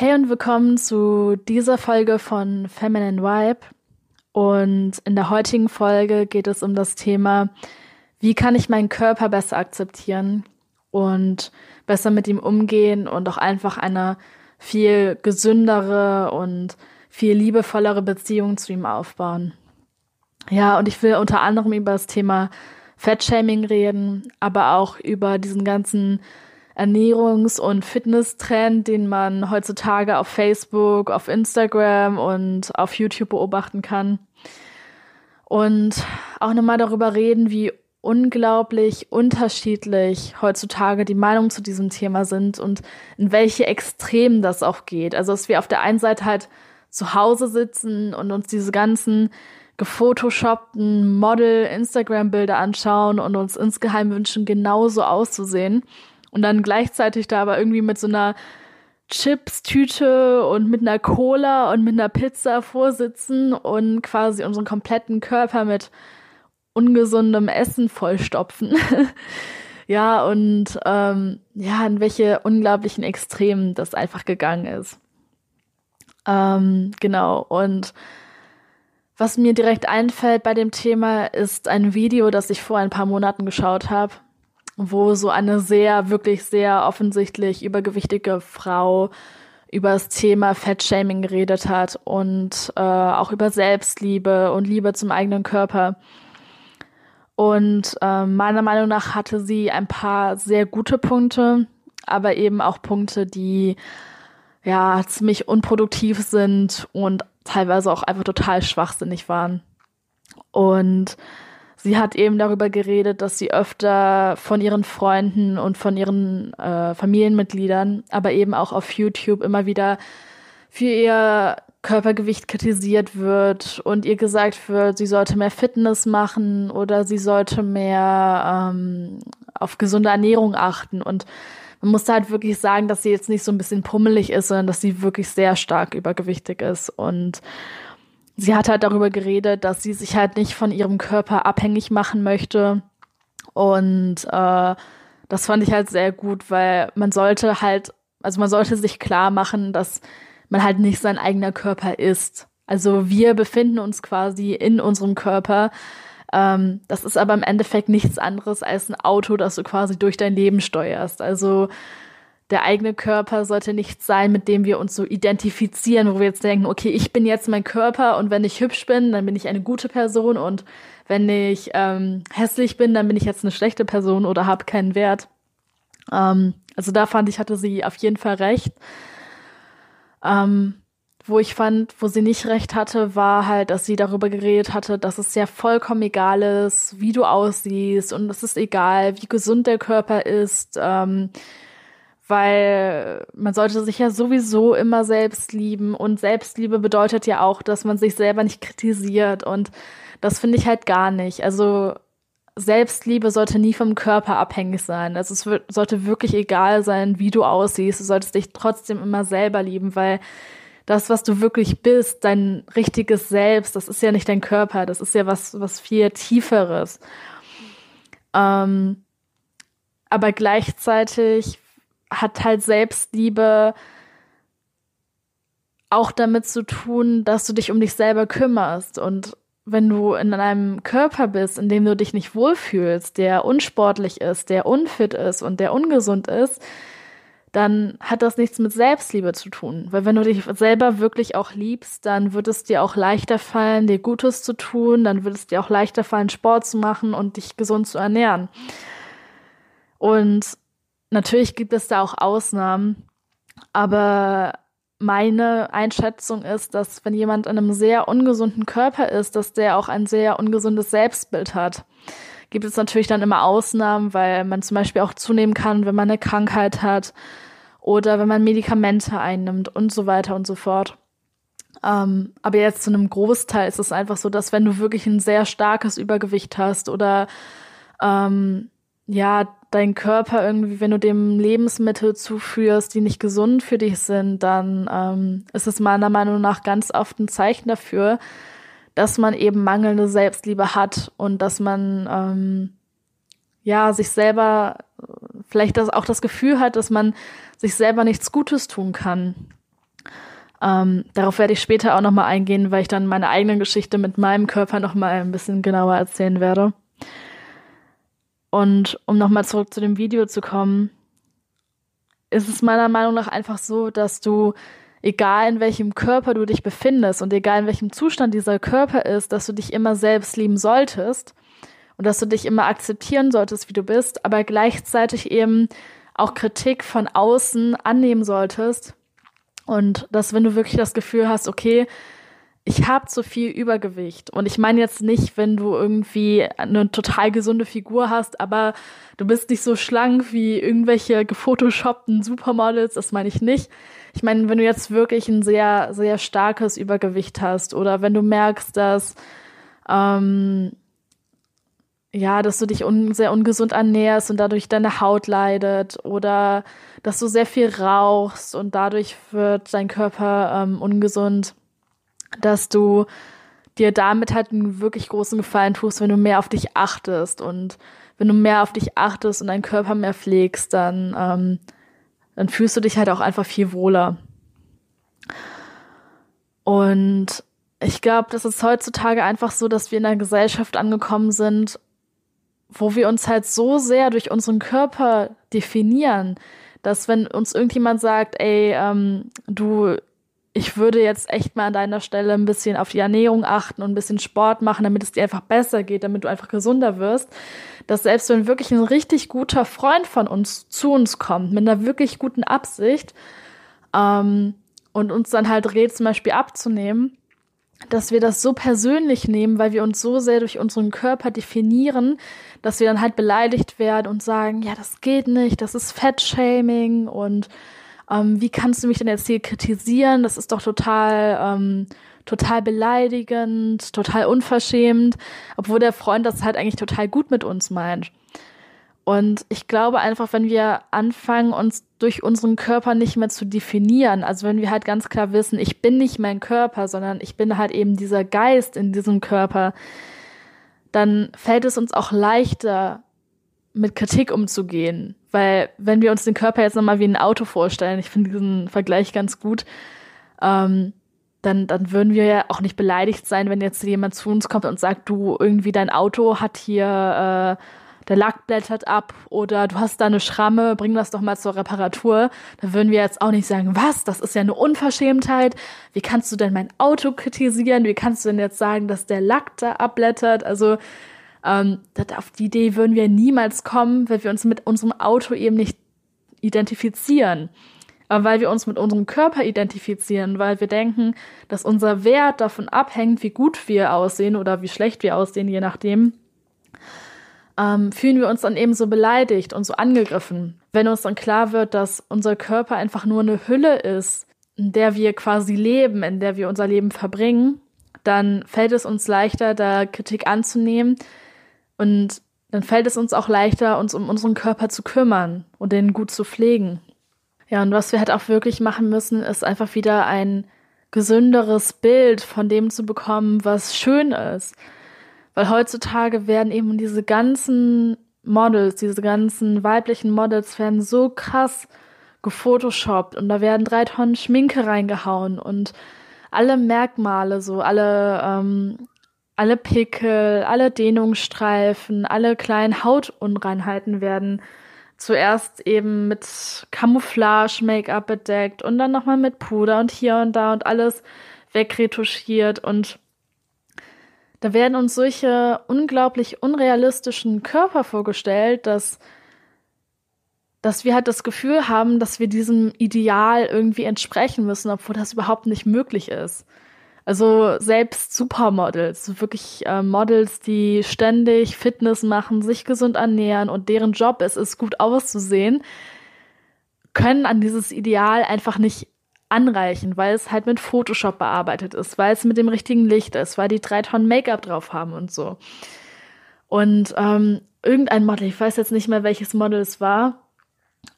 Hey und willkommen zu dieser Folge von Feminine Vibe. Und in der heutigen Folge geht es um das Thema, wie kann ich meinen Körper besser akzeptieren und besser mit ihm umgehen und auch einfach eine viel gesündere und viel liebevollere Beziehung zu ihm aufbauen. Ja, und ich will unter anderem über das Thema Fettshaming reden, aber auch über diesen ganzen Ernährungs- und Fitnesstrend, den man heutzutage auf Facebook, auf Instagram und auf YouTube beobachten kann. Und auch nochmal darüber reden, wie unglaublich unterschiedlich heutzutage die Meinungen zu diesem Thema sind und in welche Extremen das auch geht. Also, dass wir auf der einen Seite halt zu Hause sitzen und uns diese ganzen gefotoshoppten Model-Instagram-Bilder anschauen und uns insgeheim wünschen, genauso auszusehen und dann gleichzeitig da aber irgendwie mit so einer Chips-Tüte und mit einer Cola und mit einer Pizza vorsitzen und quasi unseren kompletten Körper mit ungesundem Essen vollstopfen. ja, und ähm, ja, in welche unglaublichen Extremen das einfach gegangen ist. Ähm, genau, und was mir direkt einfällt bei dem Thema ist ein Video, das ich vor ein paar Monaten geschaut habe wo so eine sehr, wirklich sehr offensichtlich übergewichtige Frau über das Thema Fettshaming geredet hat und äh, auch über Selbstliebe und Liebe zum eigenen Körper. Und äh, meiner Meinung nach hatte sie ein paar sehr gute Punkte, aber eben auch Punkte, die ja ziemlich unproduktiv sind und teilweise auch einfach total schwachsinnig waren. Und sie hat eben darüber geredet, dass sie öfter von ihren Freunden und von ihren äh, Familienmitgliedern, aber eben auch auf YouTube immer wieder für ihr Körpergewicht kritisiert wird und ihr gesagt wird, sie sollte mehr Fitness machen oder sie sollte mehr ähm, auf gesunde Ernährung achten. Und man muss halt wirklich sagen, dass sie jetzt nicht so ein bisschen pummelig ist, sondern dass sie wirklich sehr stark übergewichtig ist. Und sie hat halt darüber geredet, dass sie sich halt nicht von ihrem Körper abhängig machen möchte. Und äh, das fand ich halt sehr gut, weil man sollte halt, also man sollte sich klar machen, dass man halt nicht sein eigener Körper ist. Also wir befinden uns quasi in unserem Körper. Ähm, das ist aber im Endeffekt nichts anderes als ein Auto, das du quasi durch dein Leben steuerst. Also der eigene Körper sollte nichts sein, mit dem wir uns so identifizieren, wo wir jetzt denken, okay, ich bin jetzt mein Körper und wenn ich hübsch bin, dann bin ich eine gute Person und wenn ich ähm, hässlich bin, dann bin ich jetzt eine schlechte Person oder habe keinen Wert. Ähm, also da fand ich, hatte sie auf jeden Fall recht. Ähm, wo ich fand, wo sie nicht recht hatte, war halt, dass sie darüber geredet hatte, dass es ja vollkommen egal ist, wie du aussiehst und es ist egal, wie gesund der Körper ist. Ähm, weil man sollte sich ja sowieso immer selbst lieben und Selbstliebe bedeutet ja auch, dass man sich selber nicht kritisiert und das finde ich halt gar nicht. Also Selbstliebe sollte nie vom Körper abhängig sein. Also es sollte wirklich egal sein, wie du aussiehst. Du solltest dich trotzdem immer selber lieben, weil das, was du wirklich bist, dein richtiges Selbst, das ist ja nicht dein Körper, das ist ja was, was viel Tieferes. Ähm, aber gleichzeitig hat halt Selbstliebe auch damit zu tun, dass du dich um dich selber kümmerst. Und wenn du in einem Körper bist, in dem du dich nicht wohlfühlst, der unsportlich ist, der unfit ist und der ungesund ist, dann hat das nichts mit Selbstliebe zu tun. Weil wenn du dich selber wirklich auch liebst, dann wird es dir auch leichter fallen, dir Gutes zu tun, dann wird es dir auch leichter fallen, Sport zu machen und dich gesund zu ernähren. Und Natürlich gibt es da auch Ausnahmen, aber meine Einschätzung ist, dass wenn jemand in einem sehr ungesunden Körper ist, dass der auch ein sehr ungesundes Selbstbild hat. Gibt es natürlich dann immer Ausnahmen, weil man zum Beispiel auch zunehmen kann, wenn man eine Krankheit hat oder wenn man Medikamente einnimmt und so weiter und so fort. Ähm, aber jetzt zu einem Großteil ist es einfach so, dass wenn du wirklich ein sehr starkes Übergewicht hast oder ähm, ja, dein Körper irgendwie, wenn du dem Lebensmittel zuführst, die nicht gesund für dich sind, dann ähm, ist es meiner Meinung nach ganz oft ein Zeichen dafür, dass man eben mangelnde Selbstliebe hat und dass man ähm, ja sich selber vielleicht das, auch das Gefühl hat, dass man sich selber nichts Gutes tun kann. Ähm, darauf werde ich später auch nochmal eingehen, weil ich dann meine eigene Geschichte mit meinem Körper nochmal ein bisschen genauer erzählen werde. Und um nochmal zurück zu dem Video zu kommen, ist es meiner Meinung nach einfach so, dass du, egal in welchem Körper du dich befindest und egal in welchem Zustand dieser Körper ist, dass du dich immer selbst lieben solltest und dass du dich immer akzeptieren solltest, wie du bist, aber gleichzeitig eben auch Kritik von außen annehmen solltest. Und dass wenn du wirklich das Gefühl hast, okay, ich habe zu viel Übergewicht. Und ich meine jetzt nicht, wenn du irgendwie eine total gesunde Figur hast, aber du bist nicht so schlank wie irgendwelche gefotoshoppten Supermodels, das meine ich nicht. Ich meine, wenn du jetzt wirklich ein sehr, sehr starkes Übergewicht hast oder wenn du merkst, dass, ähm, ja, dass du dich un sehr ungesund ernährst und dadurch deine Haut leidet oder dass du sehr viel rauchst und dadurch wird dein Körper ähm, ungesund dass du dir damit halt einen wirklich großen Gefallen tust, wenn du mehr auf dich achtest und wenn du mehr auf dich achtest und deinen Körper mehr pflegst, dann, ähm, dann fühlst du dich halt auch einfach viel wohler. Und ich glaube, das ist heutzutage einfach so, dass wir in einer Gesellschaft angekommen sind, wo wir uns halt so sehr durch unseren Körper definieren, dass wenn uns irgendjemand sagt, ey, ähm, du ich würde jetzt echt mal an deiner Stelle ein bisschen auf die Ernährung achten und ein bisschen Sport machen, damit es dir einfach besser geht, damit du einfach gesunder wirst. Dass selbst wenn wirklich ein richtig guter Freund von uns zu uns kommt, mit einer wirklich guten Absicht, ähm, und uns dann halt rät, zum Beispiel abzunehmen, dass wir das so persönlich nehmen, weil wir uns so sehr durch unseren Körper definieren, dass wir dann halt beleidigt werden und sagen, ja, das geht nicht, das ist Fettshaming und ähm, wie kannst du mich denn jetzt hier kritisieren? Das ist doch total, ähm, total beleidigend, total unverschämt, obwohl der Freund das halt eigentlich total gut mit uns meint. Und ich glaube einfach, wenn wir anfangen, uns durch unseren Körper nicht mehr zu definieren, also wenn wir halt ganz klar wissen, ich bin nicht mein Körper, sondern ich bin halt eben dieser Geist in diesem Körper, dann fällt es uns auch leichter, mit Kritik umzugehen. Weil wenn wir uns den Körper jetzt nochmal wie ein Auto vorstellen, ich finde diesen Vergleich ganz gut, ähm, dann, dann würden wir ja auch nicht beleidigt sein, wenn jetzt jemand zu uns kommt und sagt, du, irgendwie dein Auto hat hier, äh, der Lack blättert ab oder du hast da eine Schramme, bring das doch mal zur Reparatur. Da würden wir jetzt auch nicht sagen, was, das ist ja eine Unverschämtheit. Wie kannst du denn mein Auto kritisieren? Wie kannst du denn jetzt sagen, dass der Lack da abblättert? Also ähm, auf die Idee würden wir niemals kommen, weil wir uns mit unserem Auto eben nicht identifizieren. Aber weil wir uns mit unserem Körper identifizieren, weil wir denken, dass unser Wert davon abhängt, wie gut wir aussehen oder wie schlecht wir aussehen, je nachdem, ähm, fühlen wir uns dann eben so beleidigt und so angegriffen. Wenn uns dann klar wird, dass unser Körper einfach nur eine Hülle ist, in der wir quasi leben, in der wir unser Leben verbringen, dann fällt es uns leichter, da Kritik anzunehmen, und dann fällt es uns auch leichter, uns um unseren Körper zu kümmern und den gut zu pflegen. Ja, und was wir halt auch wirklich machen müssen, ist einfach wieder ein gesünderes Bild von dem zu bekommen, was schön ist. Weil heutzutage werden eben diese ganzen Models, diese ganzen weiblichen Models werden so krass gefotoshoppt und da werden drei Tonnen Schminke reingehauen und alle Merkmale, so alle ähm, alle Pickel, alle Dehnungsstreifen, alle kleinen Hautunreinheiten werden zuerst eben mit Camouflage-Make-up bedeckt und dann nochmal mit Puder und hier und da und alles wegretuschiert und da werden uns solche unglaublich unrealistischen Körper vorgestellt, dass, dass wir halt das Gefühl haben, dass wir diesem Ideal irgendwie entsprechen müssen, obwohl das überhaupt nicht möglich ist. Also selbst Supermodels, wirklich äh, Models, die ständig Fitness machen, sich gesund ernähren und deren Job es ist, gut auszusehen, können an dieses Ideal einfach nicht anreichen, weil es halt mit Photoshop bearbeitet ist, weil es mit dem richtigen Licht ist, weil die drei Tonnen Make-up drauf haben und so. Und ähm, irgendein Model, ich weiß jetzt nicht mehr, welches Model es war,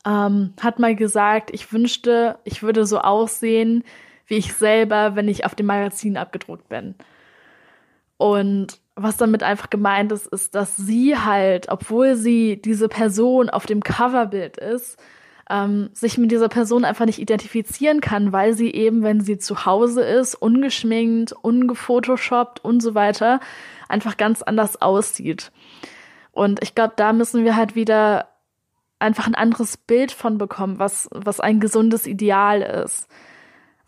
ähm, hat mal gesagt, ich wünschte, ich würde so aussehen wie ich selber, wenn ich auf dem Magazin abgedruckt bin. Und was damit einfach gemeint ist, ist, dass sie halt, obwohl sie diese Person auf dem Coverbild ist, ähm, sich mit dieser Person einfach nicht identifizieren kann, weil sie eben, wenn sie zu Hause ist, ungeschminkt, ungefotoshoppt und so weiter, einfach ganz anders aussieht. Und ich glaube, da müssen wir halt wieder einfach ein anderes Bild von bekommen, was, was ein gesundes Ideal ist.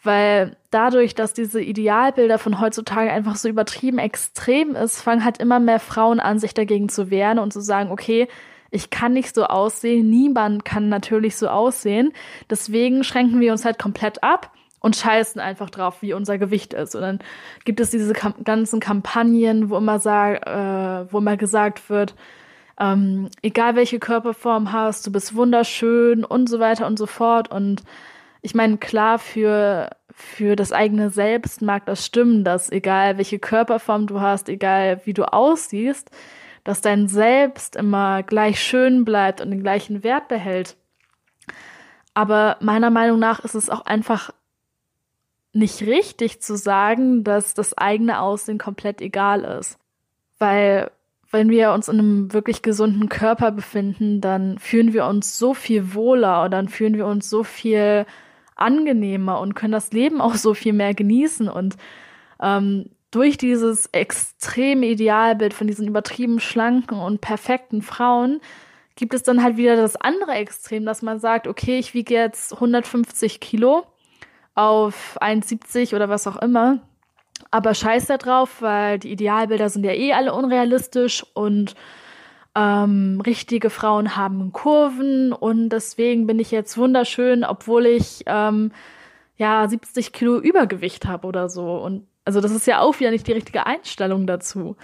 Weil dadurch, dass diese Idealbilder von heutzutage einfach so übertrieben extrem ist, fangen halt immer mehr Frauen an, sich dagegen zu wehren und zu sagen, okay, ich kann nicht so aussehen, niemand kann natürlich so aussehen. Deswegen schränken wir uns halt komplett ab und scheißen einfach drauf, wie unser Gewicht ist. Und dann gibt es diese ganzen Kampagnen, wo immer, sag, äh, wo immer gesagt wird, ähm, egal welche Körperform hast, du bist wunderschön und so weiter und so fort. Und ich meine, klar, für, für das eigene Selbst mag das stimmen, dass egal welche Körperform du hast, egal wie du aussiehst, dass dein Selbst immer gleich schön bleibt und den gleichen Wert behält. Aber meiner Meinung nach ist es auch einfach nicht richtig zu sagen, dass das eigene Aussehen komplett egal ist. Weil wenn wir uns in einem wirklich gesunden Körper befinden, dann fühlen wir uns so viel wohler und dann fühlen wir uns so viel angenehmer und können das Leben auch so viel mehr genießen. Und ähm, durch dieses extreme Idealbild von diesen übertrieben schlanken und perfekten Frauen gibt es dann halt wieder das andere Extrem, dass man sagt, okay, ich wiege jetzt 150 Kilo auf 1,70 oder was auch immer. Aber scheiß da drauf, weil die Idealbilder sind ja eh alle unrealistisch und ähm, richtige Frauen haben Kurven und deswegen bin ich jetzt wunderschön, obwohl ich ähm, ja 70 Kilo Übergewicht habe oder so. Und also das ist ja auch wieder nicht die richtige Einstellung dazu.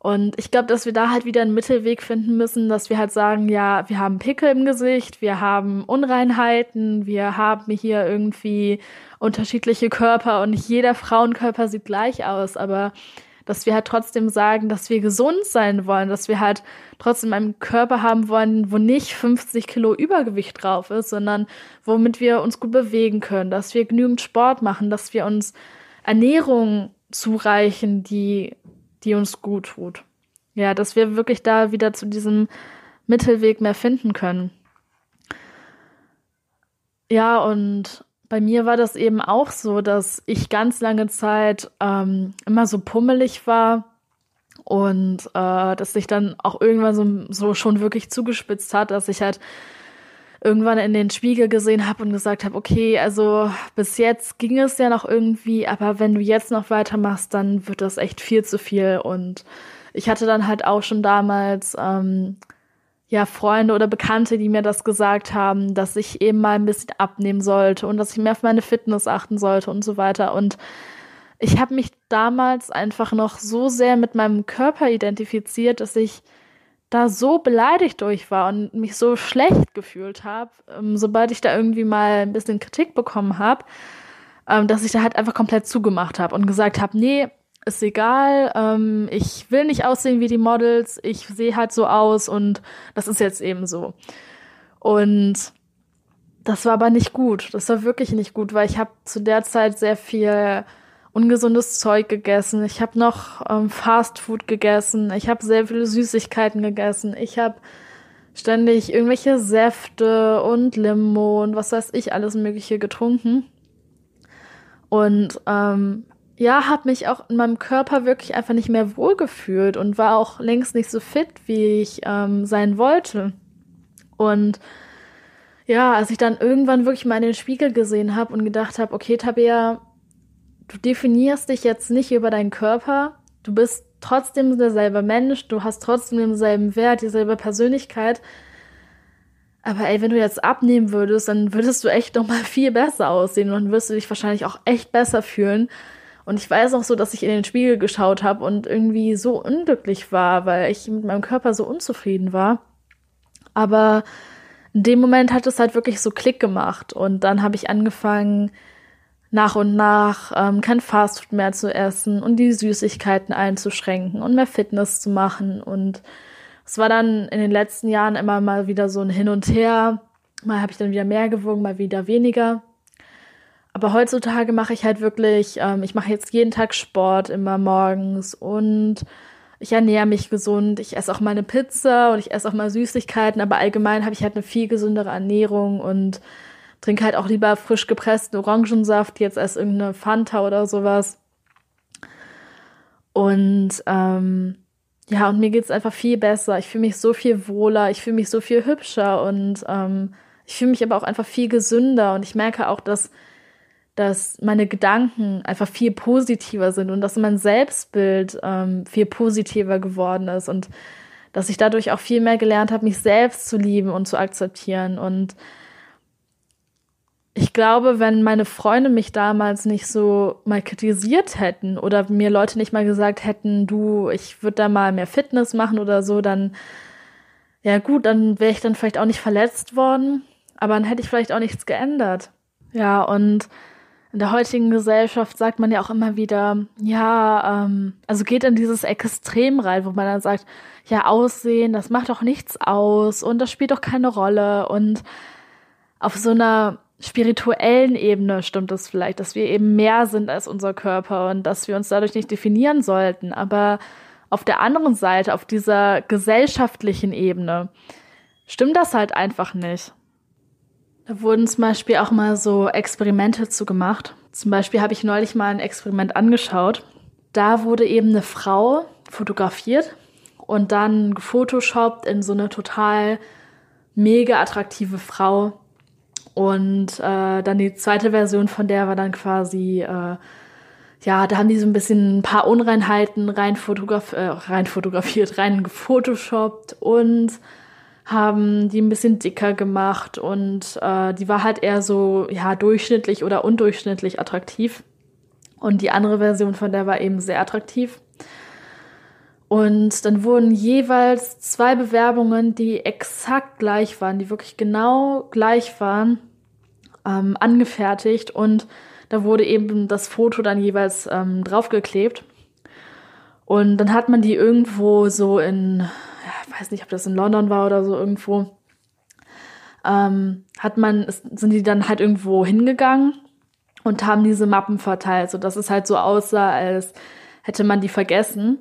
Und ich glaube, dass wir da halt wieder einen Mittelweg finden müssen, dass wir halt sagen, ja, wir haben Pickel im Gesicht, wir haben Unreinheiten, wir haben hier irgendwie unterschiedliche Körper und nicht jeder Frauenkörper sieht gleich aus, aber dass wir halt trotzdem sagen, dass wir gesund sein wollen, dass wir halt trotzdem einen Körper haben wollen, wo nicht 50 Kilo Übergewicht drauf ist, sondern womit wir uns gut bewegen können, dass wir genügend Sport machen, dass wir uns Ernährung zureichen, die, die uns gut tut. Ja, dass wir wirklich da wieder zu diesem Mittelweg mehr finden können. Ja, und bei mir war das eben auch so, dass ich ganz lange Zeit ähm, immer so pummelig war und äh, dass sich dann auch irgendwann so, so schon wirklich zugespitzt hat, dass ich halt irgendwann in den Spiegel gesehen habe und gesagt habe, okay, also bis jetzt ging es ja noch irgendwie, aber wenn du jetzt noch weitermachst, dann wird das echt viel zu viel. Und ich hatte dann halt auch schon damals ähm, ja, Freunde oder Bekannte, die mir das gesagt haben, dass ich eben mal ein bisschen abnehmen sollte und dass ich mehr auf meine Fitness achten sollte und so weiter. Und ich habe mich damals einfach noch so sehr mit meinem Körper identifiziert, dass ich da so beleidigt durch war und mich so schlecht gefühlt habe, ähm, sobald ich da irgendwie mal ein bisschen Kritik bekommen habe, ähm, dass ich da halt einfach komplett zugemacht habe und gesagt habe, nee, ist egal, ähm, ich will nicht aussehen wie die Models, ich sehe halt so aus und das ist jetzt eben so. Und das war aber nicht gut. Das war wirklich nicht gut, weil ich habe zu der Zeit sehr viel ungesundes Zeug gegessen. Ich habe noch ähm, Fast Food gegessen. Ich habe sehr viele Süßigkeiten gegessen. Ich habe ständig irgendwelche Säfte und Limo und was weiß ich alles Mögliche getrunken. Und ähm, ja, habe mich auch in meinem Körper wirklich einfach nicht mehr wohlgefühlt und war auch längst nicht so fit, wie ich ähm, sein wollte. Und ja, als ich dann irgendwann wirklich mal in den Spiegel gesehen habe und gedacht habe, okay, Tabea, du definierst dich jetzt nicht über deinen Körper, du bist trotzdem derselbe Mensch, du hast trotzdem denselben Wert, dieselbe Persönlichkeit. Aber ey, wenn du jetzt abnehmen würdest, dann würdest du echt noch mal viel besser aussehen und dann wirst du dich wahrscheinlich auch echt besser fühlen. Und ich weiß auch so, dass ich in den Spiegel geschaut habe und irgendwie so unglücklich war, weil ich mit meinem Körper so unzufrieden war. Aber in dem Moment hat es halt wirklich so Klick gemacht und dann habe ich angefangen, nach und nach ähm, kein Fastfood mehr zu essen und die Süßigkeiten einzuschränken und mehr Fitness zu machen. Und es war dann in den letzten Jahren immer mal wieder so ein Hin und Her. Mal habe ich dann wieder mehr gewogen, mal wieder weniger. Aber heutzutage mache ich halt wirklich, ähm, ich mache jetzt jeden Tag Sport immer morgens und ich ernähre mich gesund. Ich esse auch mal eine Pizza und ich esse auch mal Süßigkeiten, aber allgemein habe ich halt eine viel gesündere Ernährung und trinke halt auch lieber frisch gepressten Orangensaft jetzt als irgendeine Fanta oder sowas. Und ähm, ja, und mir geht's einfach viel besser. Ich fühle mich so viel wohler, ich fühle mich so viel hübscher und ähm, ich fühle mich aber auch einfach viel gesünder und ich merke auch, dass, dass meine Gedanken einfach viel positiver sind und dass mein Selbstbild ähm, viel positiver geworden ist und dass ich dadurch auch viel mehr gelernt habe, mich selbst zu lieben und zu akzeptieren und ich glaube, wenn meine Freunde mich damals nicht so mal kritisiert hätten oder mir Leute nicht mal gesagt hätten, du, ich würde da mal mehr Fitness machen oder so, dann, ja gut, dann wäre ich dann vielleicht auch nicht verletzt worden, aber dann hätte ich vielleicht auch nichts geändert. Ja, und in der heutigen Gesellschaft sagt man ja auch immer wieder, ja, ähm, also geht in dieses Extrem rein, wo man dann sagt, ja, Aussehen, das macht doch nichts aus und das spielt doch keine Rolle und auf so einer spirituellen Ebene stimmt es vielleicht, dass wir eben mehr sind als unser Körper und dass wir uns dadurch nicht definieren sollten. Aber auf der anderen Seite, auf dieser gesellschaftlichen Ebene, stimmt das halt einfach nicht. Da wurden zum Beispiel auch mal so Experimente zu gemacht. Zum Beispiel habe ich neulich mal ein Experiment angeschaut. Da wurde eben eine Frau fotografiert und dann gefotoshoppt in so eine total mega attraktive Frau, und äh, dann die zweite Version von der war dann quasi, äh, ja, da haben die so ein bisschen ein paar Unreinheiten rein, fotograf äh, rein fotografiert, rein gefotoshoppt und haben die ein bisschen dicker gemacht und äh, die war halt eher so, ja, durchschnittlich oder undurchschnittlich attraktiv. Und die andere Version von der war eben sehr attraktiv. Und dann wurden jeweils zwei Bewerbungen, die exakt gleich waren, die wirklich genau gleich waren, ähm, angefertigt und da wurde eben das Foto dann jeweils ähm, draufgeklebt. Und dann hat man die irgendwo so in, weiß nicht, ob das in London war oder so irgendwo, ähm, hat man, sind die dann halt irgendwo hingegangen und haben diese Mappen verteilt, sodass es halt so aussah, als hätte man die vergessen.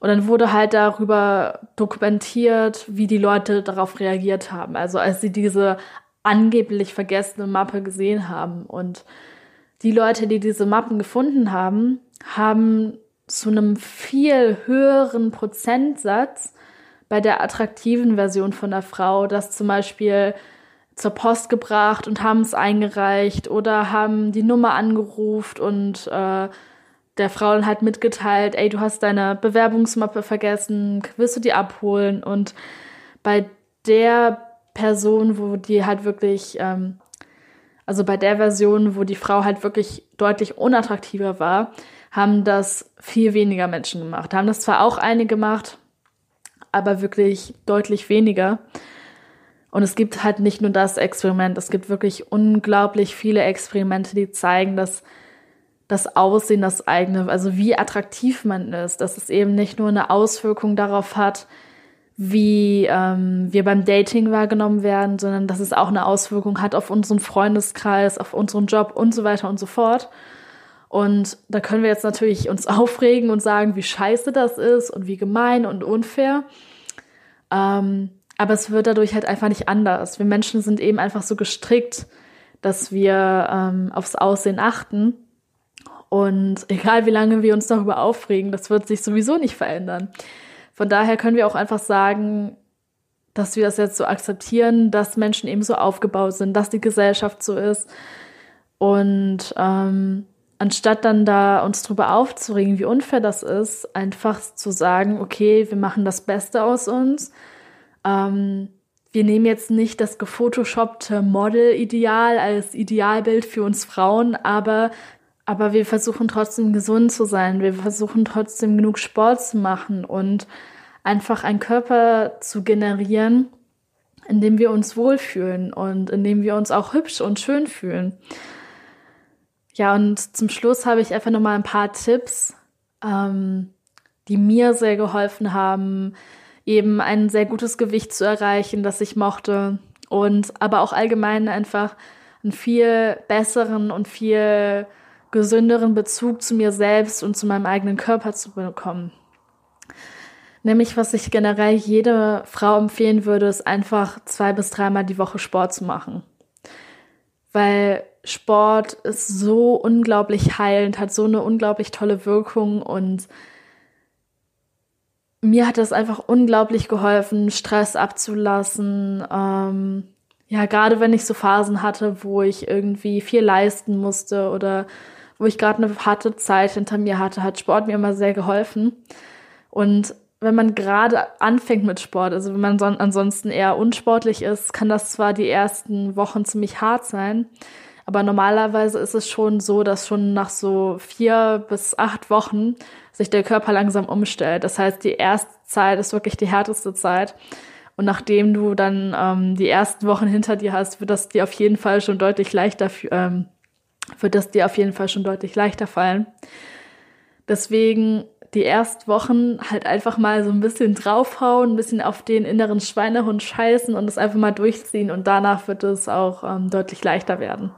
Und dann wurde halt darüber dokumentiert, wie die Leute darauf reagiert haben. Also als sie diese angeblich vergessene Mappe gesehen haben. Und die Leute, die diese Mappen gefunden haben, haben zu einem viel höheren Prozentsatz bei der attraktiven Version von der Frau das zum Beispiel zur Post gebracht und haben es eingereicht oder haben die Nummer angerufen und äh, der Frau dann halt mitgeteilt, ey, du hast deine Bewerbungsmappe vergessen, willst du die abholen? Und bei der Person, wo die halt wirklich, ähm, also bei der Version, wo die Frau halt wirklich deutlich unattraktiver war, haben das viel weniger Menschen gemacht. Haben das zwar auch einige gemacht, aber wirklich deutlich weniger. Und es gibt halt nicht nur das Experiment, es gibt wirklich unglaublich viele Experimente, die zeigen, dass das Aussehen, das eigene, also wie attraktiv man ist, dass es eben nicht nur eine Auswirkung darauf hat, wie ähm, wir beim Dating wahrgenommen werden, sondern dass es auch eine Auswirkung hat auf unseren Freundeskreis, auf unseren Job und so weiter und so fort. Und da können wir jetzt natürlich uns aufregen und sagen, wie scheiße das ist und wie gemein und unfair. Ähm, aber es wird dadurch halt einfach nicht anders. Wir Menschen sind eben einfach so gestrickt, dass wir ähm, aufs Aussehen achten. Und egal wie lange wir uns darüber aufregen, das wird sich sowieso nicht verändern. Von daher können wir auch einfach sagen, dass wir das jetzt so akzeptieren, dass Menschen eben so aufgebaut sind, dass die Gesellschaft so ist. Und ähm, anstatt dann da uns drüber aufzuregen, wie unfair das ist, einfach zu sagen, okay, wir machen das Beste aus uns. Ähm, wir nehmen jetzt nicht das gefotoshoppte Model-Ideal als Idealbild für uns Frauen, aber aber wir versuchen trotzdem gesund zu sein. Wir versuchen trotzdem genug Sport zu machen und einfach einen Körper zu generieren, in dem wir uns wohlfühlen und in dem wir uns auch hübsch und schön fühlen. Ja, und zum Schluss habe ich einfach nochmal ein paar Tipps, ähm, die mir sehr geholfen haben, eben ein sehr gutes Gewicht zu erreichen, das ich mochte und aber auch allgemein einfach einen viel besseren und viel gesünderen Bezug zu mir selbst und zu meinem eigenen Körper zu bekommen. Nämlich, was ich generell jede Frau empfehlen würde, ist einfach zwei bis dreimal die Woche Sport zu machen. Weil Sport ist so unglaublich heilend, hat so eine unglaublich tolle Wirkung und mir hat das einfach unglaublich geholfen, Stress abzulassen. Ähm, ja, gerade wenn ich so Phasen hatte, wo ich irgendwie viel leisten musste oder wo ich gerade eine harte Zeit hinter mir hatte, hat Sport mir immer sehr geholfen. Und wenn man gerade anfängt mit Sport, also wenn man son ansonsten eher unsportlich ist, kann das zwar die ersten Wochen ziemlich hart sein, aber normalerweise ist es schon so, dass schon nach so vier bis acht Wochen sich der Körper langsam umstellt. Das heißt, die erste Zeit ist wirklich die härteste Zeit. Und nachdem du dann ähm, die ersten Wochen hinter dir hast, wird das dir auf jeden Fall schon deutlich leichter, ähm, wird das dir auf jeden Fall schon deutlich leichter fallen. Deswegen die ersten Wochen halt einfach mal so ein bisschen draufhauen, ein bisschen auf den inneren Schweinehund scheißen und es einfach mal durchziehen und danach wird es auch ähm, deutlich leichter werden.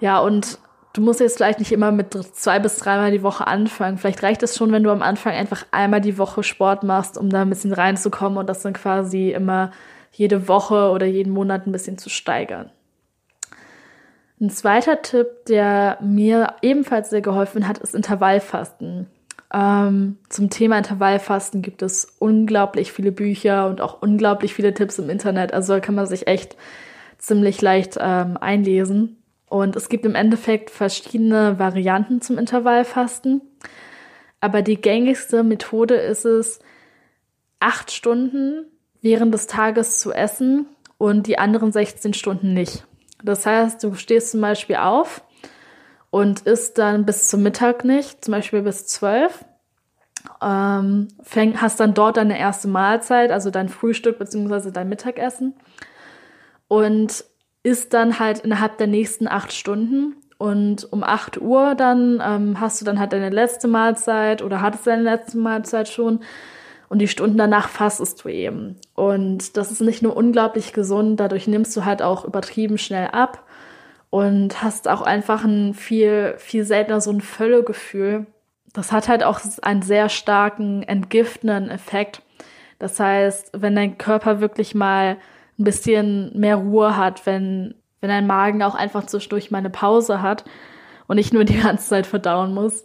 Ja, und du musst jetzt vielleicht nicht immer mit zwei bis dreimal die Woche anfangen. Vielleicht reicht es schon, wenn du am Anfang einfach einmal die Woche Sport machst, um da ein bisschen reinzukommen und das dann quasi immer jede Woche oder jeden Monat ein bisschen zu steigern. Ein zweiter Tipp, der mir ebenfalls sehr geholfen hat, ist Intervallfasten. Ähm, zum Thema Intervallfasten gibt es unglaublich viele Bücher und auch unglaublich viele Tipps im Internet. Also da kann man sich echt ziemlich leicht ähm, einlesen. Und es gibt im Endeffekt verschiedene Varianten zum Intervallfasten. Aber die gängigste Methode ist es, acht Stunden während des Tages zu essen und die anderen 16 Stunden nicht. Das heißt, du stehst zum Beispiel auf und isst dann bis zum Mittag nicht, zum Beispiel bis zwölf. Ähm, fäng, hast dann dort deine erste Mahlzeit, also dein Frühstück bzw. dein Mittagessen und isst dann halt innerhalb der nächsten acht Stunden und um 8 Uhr dann ähm, hast du dann halt deine letzte Mahlzeit oder hattest deine letzte Mahlzeit schon und die Stunden danach fastest du eben. Und das ist nicht nur unglaublich gesund, dadurch nimmst du halt auch übertrieben schnell ab und hast auch einfach ein viel, viel seltener so ein Völlegefühl. Das hat halt auch einen sehr starken entgiftenden Effekt. Das heißt, wenn dein Körper wirklich mal ein bisschen mehr Ruhe hat, wenn, wenn dein Magen auch einfach zwischendurch mal eine Pause hat und nicht nur die ganze Zeit verdauen muss,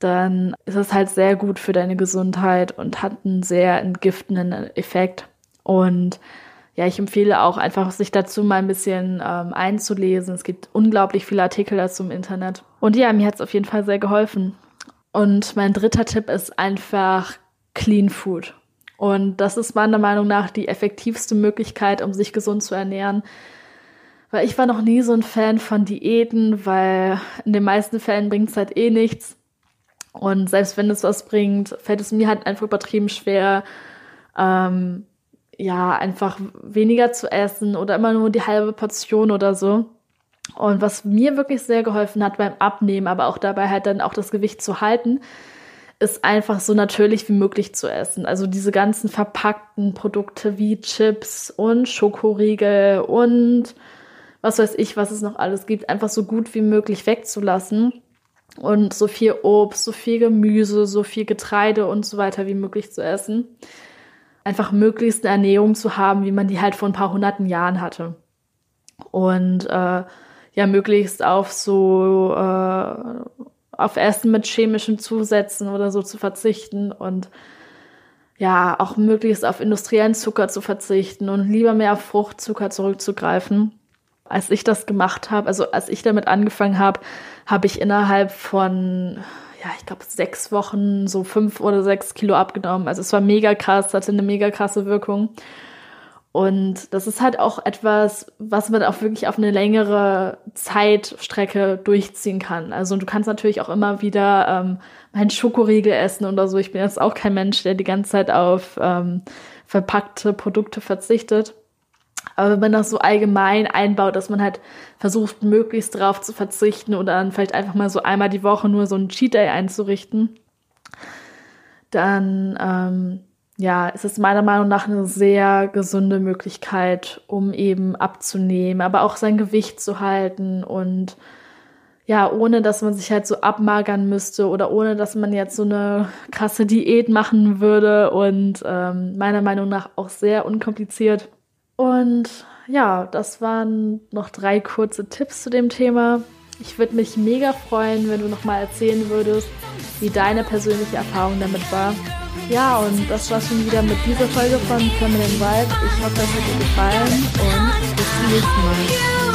dann ist es halt sehr gut für deine Gesundheit und hat einen sehr entgiftenden Effekt. Und ja, ich empfehle auch einfach, sich dazu mal ein bisschen ähm, einzulesen. Es gibt unglaublich viele Artikel dazu im Internet. Und ja, mir hat es auf jeden Fall sehr geholfen. Und mein dritter Tipp ist einfach Clean Food. Und das ist meiner Meinung nach die effektivste Möglichkeit, um sich gesund zu ernähren. Weil ich war noch nie so ein Fan von Diäten, weil in den meisten Fällen bringt es halt eh nichts. Und selbst wenn es was bringt, fällt es mir halt einfach übertrieben schwer, ähm, ja, einfach weniger zu essen oder immer nur die halbe Portion oder so. Und was mir wirklich sehr geholfen hat beim Abnehmen, aber auch dabei halt dann auch das Gewicht zu halten, ist einfach so natürlich wie möglich zu essen. Also diese ganzen verpackten Produkte wie Chips und Schokoriegel und was weiß ich, was es noch alles gibt, einfach so gut wie möglich wegzulassen und so viel Obst, so viel Gemüse, so viel Getreide und so weiter wie möglich zu essen einfach möglichst eine Ernährung zu haben, wie man die halt vor ein paar hunderten Jahren hatte. Und äh, ja, möglichst auf so äh, auf Essen mit chemischen Zusätzen oder so zu verzichten und ja, auch möglichst auf industriellen Zucker zu verzichten und lieber mehr auf Fruchtzucker zurückzugreifen. Als ich das gemacht habe, also als ich damit angefangen habe, habe ich innerhalb von ja, ich glaube, sechs Wochen so fünf oder sechs Kilo abgenommen. Also es war mega krass, hatte eine mega krasse Wirkung. Und das ist halt auch etwas, was man auch wirklich auf eine längere Zeitstrecke durchziehen kann. Also du kannst natürlich auch immer wieder ähm, einen Schokoriegel essen oder so. Ich bin jetzt auch kein Mensch, der die ganze Zeit auf ähm, verpackte Produkte verzichtet. Aber wenn man das so allgemein einbaut, dass man halt versucht, möglichst darauf zu verzichten oder dann vielleicht einfach mal so einmal die Woche nur so ein Cheat Day einzurichten, dann ähm, ja, ist es meiner Meinung nach eine sehr gesunde Möglichkeit, um eben abzunehmen, aber auch sein Gewicht zu halten und ja, ohne dass man sich halt so abmagern müsste oder ohne dass man jetzt so eine krasse Diät machen würde und ähm, meiner Meinung nach auch sehr unkompliziert. Und ja, das waren noch drei kurze Tipps zu dem Thema. Ich würde mich mega freuen, wenn du nochmal erzählen würdest, wie deine persönliche Erfahrung damit war. Ja, und das war schon wieder mit dieser Folge von Feminine Vibe. Ich hoffe, es hat dir gefallen und bis zum nächsten Mal.